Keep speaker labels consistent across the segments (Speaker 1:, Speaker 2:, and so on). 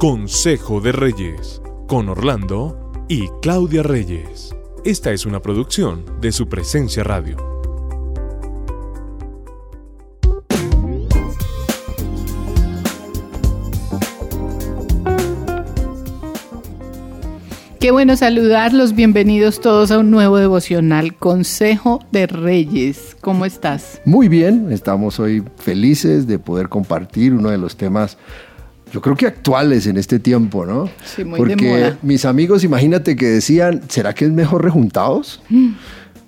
Speaker 1: Consejo de Reyes, con Orlando y Claudia Reyes. Esta es una producción de su presencia radio.
Speaker 2: Qué bueno saludarlos, bienvenidos todos a un nuevo devocional, Consejo de Reyes. ¿Cómo estás?
Speaker 3: Muy bien, estamos hoy felices de poder compartir uno de los temas, yo creo que actuales en este tiempo, ¿no?
Speaker 2: Sí, muy
Speaker 3: Porque
Speaker 2: de moda.
Speaker 3: mis amigos, imagínate que decían, ¿será que es mejor rejuntados?
Speaker 2: Mm.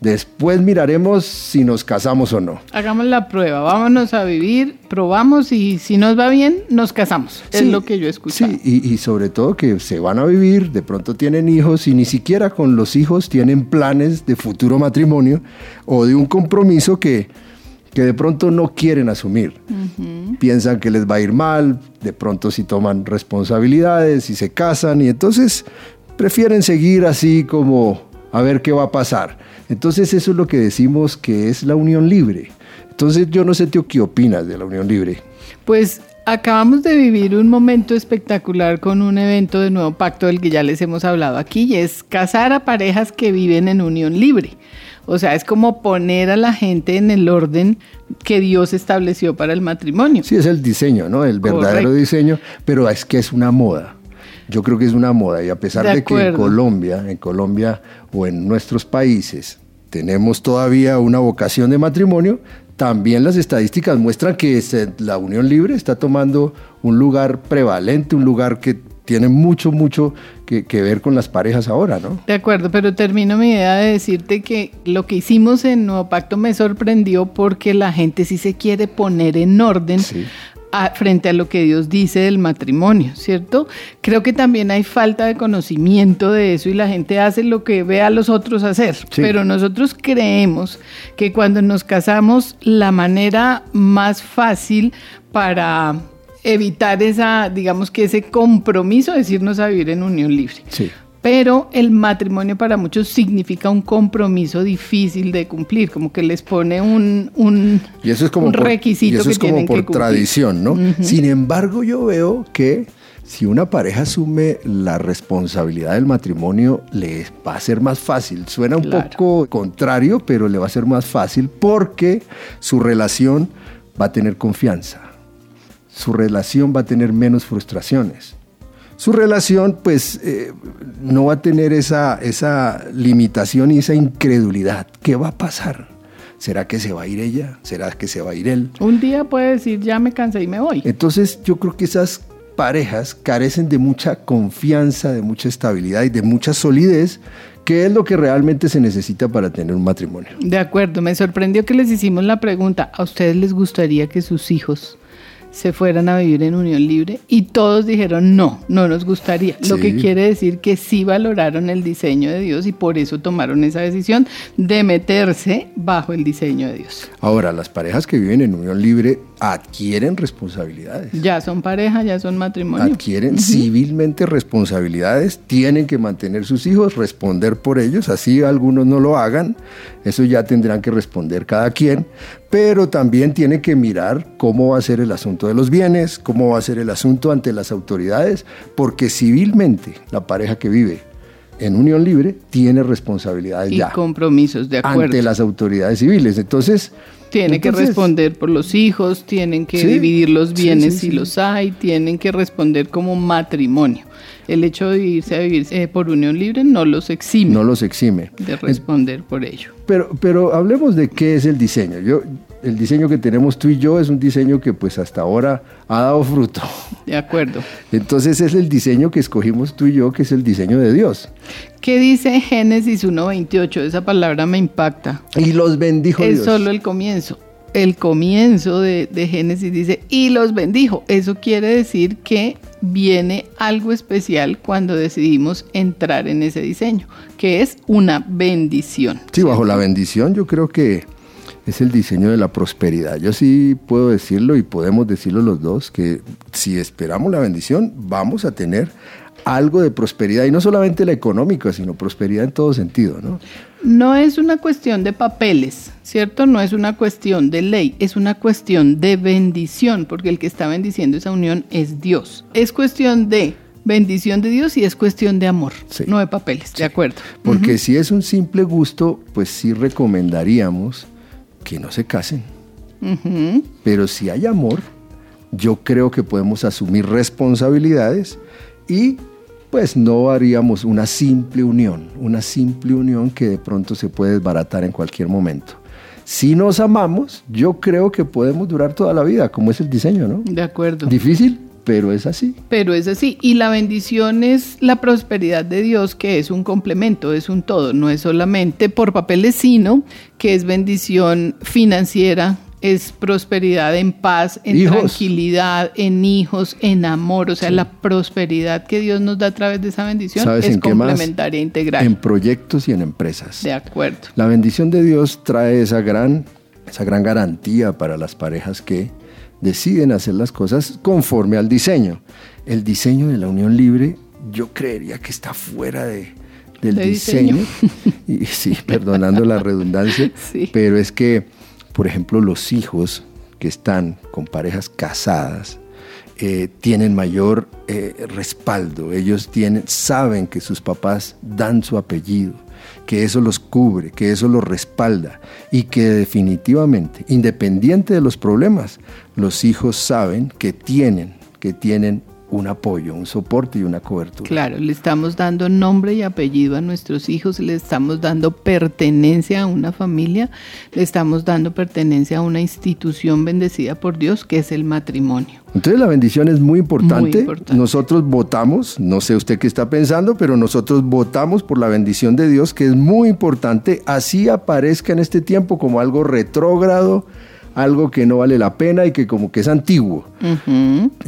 Speaker 3: Después miraremos si nos casamos o no.
Speaker 2: Hagamos la prueba, vámonos a vivir, probamos y si nos va bien, nos casamos. es lo que yo he escuchado.
Speaker 3: Sí, y, y sobre todo que se van a vivir, de pronto tienen hijos y ni siquiera con los hijos tienen planes de futuro matrimonio o de un compromiso que, que de pronto no quieren asumir. Piensan que les va a ir mal, de pronto si toman responsabilidades y se casan y entonces prefieren seguir así como a ver qué va a pasar. Entonces eso es lo que decimos que es la unión libre. Entonces yo no sé tú qué opinas de la unión libre.
Speaker 2: Pues acabamos de vivir un momento espectacular con un evento de Nuevo Pacto del que ya les hemos hablado aquí y es casar a parejas que viven en unión libre. O sea, es como poner a la gente en el orden que Dios estableció para el matrimonio.
Speaker 3: Sí, es el diseño, ¿no? El verdadero
Speaker 2: Correcto.
Speaker 3: diseño, pero es que es una moda. Yo creo que es una moda y a pesar
Speaker 2: De
Speaker 3: de, que en. Colombia, en Colombia o en nuestros países tenemos todavía una vocación de matrimonio, también las estadísticas muestran que la unión libre está tomando un lugar prevalente, un lugar que tiene mucho, mucho que, que ver con las parejas ahora, ¿no?
Speaker 2: De acuerdo, pero termino mi idea de decirte que lo que hicimos en Nuevo Pacto me sorprendió porque la gente sí se quiere poner en orden
Speaker 3: Sí.
Speaker 2: a- frente a lo que Dios dice del matrimonio, ¿cierto? Creo que también hay falta de conocimiento de eso y la gente hace lo que ve a los otros hacer,
Speaker 3: Sí.
Speaker 2: pero nosotros creemos que cuando nos casamos la manera más fácil para evitar esa, digamos que ese compromiso es irnos a vivir en unión libre.
Speaker 3: Sí.
Speaker 2: Pero el matrimonio para muchos significa un compromiso difícil de cumplir, como que les pone un, un,
Speaker 3: Y eso es como
Speaker 2: un
Speaker 3: por,
Speaker 2: requisito
Speaker 3: y eso
Speaker 2: que
Speaker 3: es como por tradición, ¿no? Sin embargo, yo veo que si una pareja asume la responsabilidad del matrimonio, le va a ser más fácil. Suena un
Speaker 2: Claro.
Speaker 3: poco contrario, pero le va a ser más fácil porque su relación va a tener confianza. Su relación va a tener menos frustraciones. Su relación, pues, eh, no va a tener esa, esa limitación y esa incredulidad. ¿Qué va a pasar? ¿Será que se va a ir ella? ¿Será que se va a ir él?
Speaker 2: Un día puede decir, ya me cansé y me voy.
Speaker 3: Entonces yo creo que esas parejas carecen de mucha confianza, de mucha estabilidad y de mucha solidez, que es lo que realmente se necesita para tener un matrimonio.
Speaker 2: De acuerdo, me sorprendió que les hicimos la pregunta, ¿a ustedes les gustaría que sus hijos se fueran a vivir en unión libre? Y todos dijeron, no, no nos gustaría. Lo que quiere decir que sí valoraron el diseño de Dios y por eso tomaron esa decisión de meterse bajo el diseño de Dios.
Speaker 3: Ahora, las parejas que viven en unión libre adquieren responsabilidades.
Speaker 2: Ya son pareja, ya son matrimonio.
Speaker 3: adquieren civilmente responsabilidades, tienen que mantener sus hijos, responder por ellos, así algunos no lo hagan, eso ya tendrán que responder cada quien, pero también tienen que mirar cómo va a ser el asunto de los bienes, cómo va a ser el asunto ante las autoridades, porque civilmente la pareja que vive en unión libre tiene responsabilidades
Speaker 2: y
Speaker 3: ya
Speaker 2: compromisos, de acuerdo.
Speaker 3: ante las autoridades civiles. Entonces,
Speaker 2: Tienen que responder por los hijos, tienen que
Speaker 3: Sí,
Speaker 2: dividir los bienes
Speaker 3: sí,
Speaker 2: si los hay, tienen que responder como matrimonio. El hecho de irse a vivir eh, por unión libre no los exime
Speaker 3: No los exime.
Speaker 2: de responder por ello.
Speaker 3: Pero, pero hablemos de qué es el diseño. Yo, el diseño que tenemos tú y yo es un diseño que pues hasta ahora ha dado fruto.
Speaker 2: De acuerdo.
Speaker 3: Entonces es el diseño que escogimos tú y yo, que es el diseño de Dios.
Speaker 2: ¿Qué dice Génesis 1.28? Esa palabra me impacta.
Speaker 3: Y los bendijo
Speaker 2: es
Speaker 3: Dios.
Speaker 2: solo el comienzo. El comienzo de, de Génesis dice, y los bendijo. Eso quiere decir que viene algo especial cuando decidimos entrar en ese diseño, que es una bendición.
Speaker 3: Sí, bajo la bendición yo creo que es el diseño de la prosperidad. Yo sí puedo decirlo y podemos decirlo los dos, que si esperamos la bendición vamos a tener algo de prosperidad, y no solamente la económica, sino prosperidad en todo sentido, ¿no?
Speaker 2: No es una cuestión de papeles, ¿cierto? No es una cuestión de ley, es una cuestión de bendición, porque el que está bendiciendo esa unión es Dios. Es cuestión de bendición de Dios y es cuestión de amor, no de papeles, de acuerdo.
Speaker 3: Porque si es un simple gusto, pues sí recomendaríamos que no se casen. Pero si hay amor, yo creo que podemos asumir responsabilidades y pues no haríamos una simple unión, una simple unión que de pronto se puede desbaratar en cualquier momento. Si nos amamos, yo creo que podemos durar toda la vida, como es el diseño, ¿no?
Speaker 2: De acuerdo.
Speaker 3: Difícil, pero es así.
Speaker 2: Pero es así. Y la bendición es la prosperidad de Dios, que es un complemento, es un todo. No es solamente por papeles, sino que es bendición financiera, es prosperidad en paz, en tranquilidad, en hijos, en amor. O sea, la prosperidad que Dios nos da a través de esa bendición es complementaria e integral.
Speaker 3: En proyectos y en empresas.
Speaker 2: De acuerdo.
Speaker 3: La bendición de Dios trae esa gran, esa gran garantía para las parejas que deciden hacer las cosas conforme al diseño. El diseño de la unión libre, yo creería que está fuera de, del diseño. y sí, perdonando la redundancia, pero es que por ejemplo, los hijos que están con parejas casadas eh, tienen mayor eh, respaldo. Ellos tienen, saben que sus papás dan su apellido, que eso los cubre, que eso los respalda y que definitivamente, independiente de los problemas, los hijos saben que tienen, que tienen un apoyo, un soporte y una cobertura.
Speaker 2: Claro, le estamos dando nombre y apellido a nuestros hijos, le estamos dando pertenencia a una familia, le estamos dando pertenencia a una institución bendecida por Dios, que es el matrimonio.
Speaker 3: Entonces la bendición es muy importante. muy importante. Nosotros votamos, no sé usted qué está pensando, pero nosotros votamos por la bendición de Dios, que es muy importante, así aparezca en este tiempo como algo retrógrado, algo que no vale la pena y que como que es antiguo.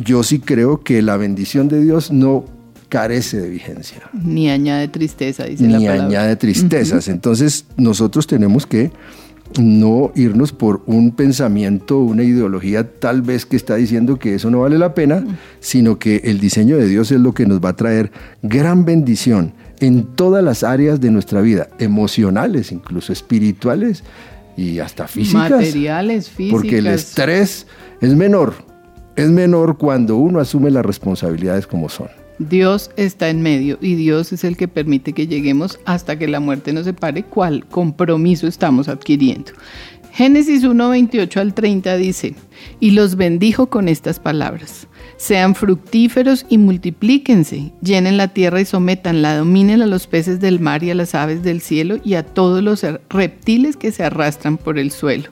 Speaker 3: Yo sí creo que la bendición de Dios no carece de vigencia.
Speaker 2: Ni añade tristeza, dice
Speaker 3: Ni
Speaker 2: la palabra.
Speaker 3: Ni añade tristezas. Entonces nosotros tenemos que no irnos por un pensamiento, una ideología tal vez que está diciendo que eso no vale la pena, sino que el diseño de Dios es lo que nos va a traer gran bendición en todas las áreas de nuestra vida, emocionales, incluso espirituales, y hasta físicas.
Speaker 2: Materiales, físicas.
Speaker 3: Porque el estrés es menor. Es menor cuando uno asume las responsabilidades como son.
Speaker 2: Dios está en medio y Dios es el que permite que lleguemos hasta que la muerte nos separe, cuál compromiso estamos adquiriendo. Génesis 1, 28 al 30 dice, y los bendijo con estas palabras. Sean fructíferos y multiplíquense, llenen la tierra y sométanla, dominen a los peces del mar y a las aves del cielo y a todos los reptiles que se arrastran por el suelo.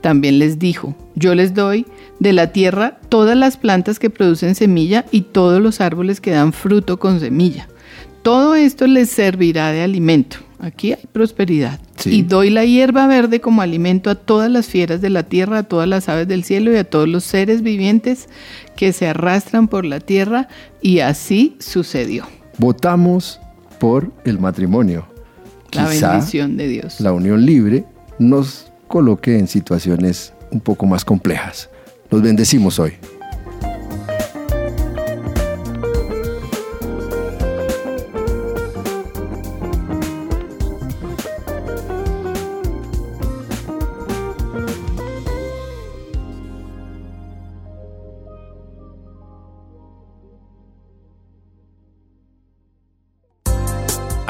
Speaker 2: También les dijo, yo les doy de la tierra todas las plantas que producen semilla y todos los árboles que dan fruto con semilla. Todo esto les servirá de alimento. Aquí hay prosperidad. Y doy la hierba verde como alimento a todas las fieras de la tierra, a todas las aves del cielo y a todos los seres vivientes que se arrastran por la tierra. Y así sucedió.
Speaker 3: Votamos por el matrimonio.
Speaker 2: La bendición de Dios.
Speaker 3: La unión libre nos coloque en situaciones un poco más complejas. Los bendecimos hoy.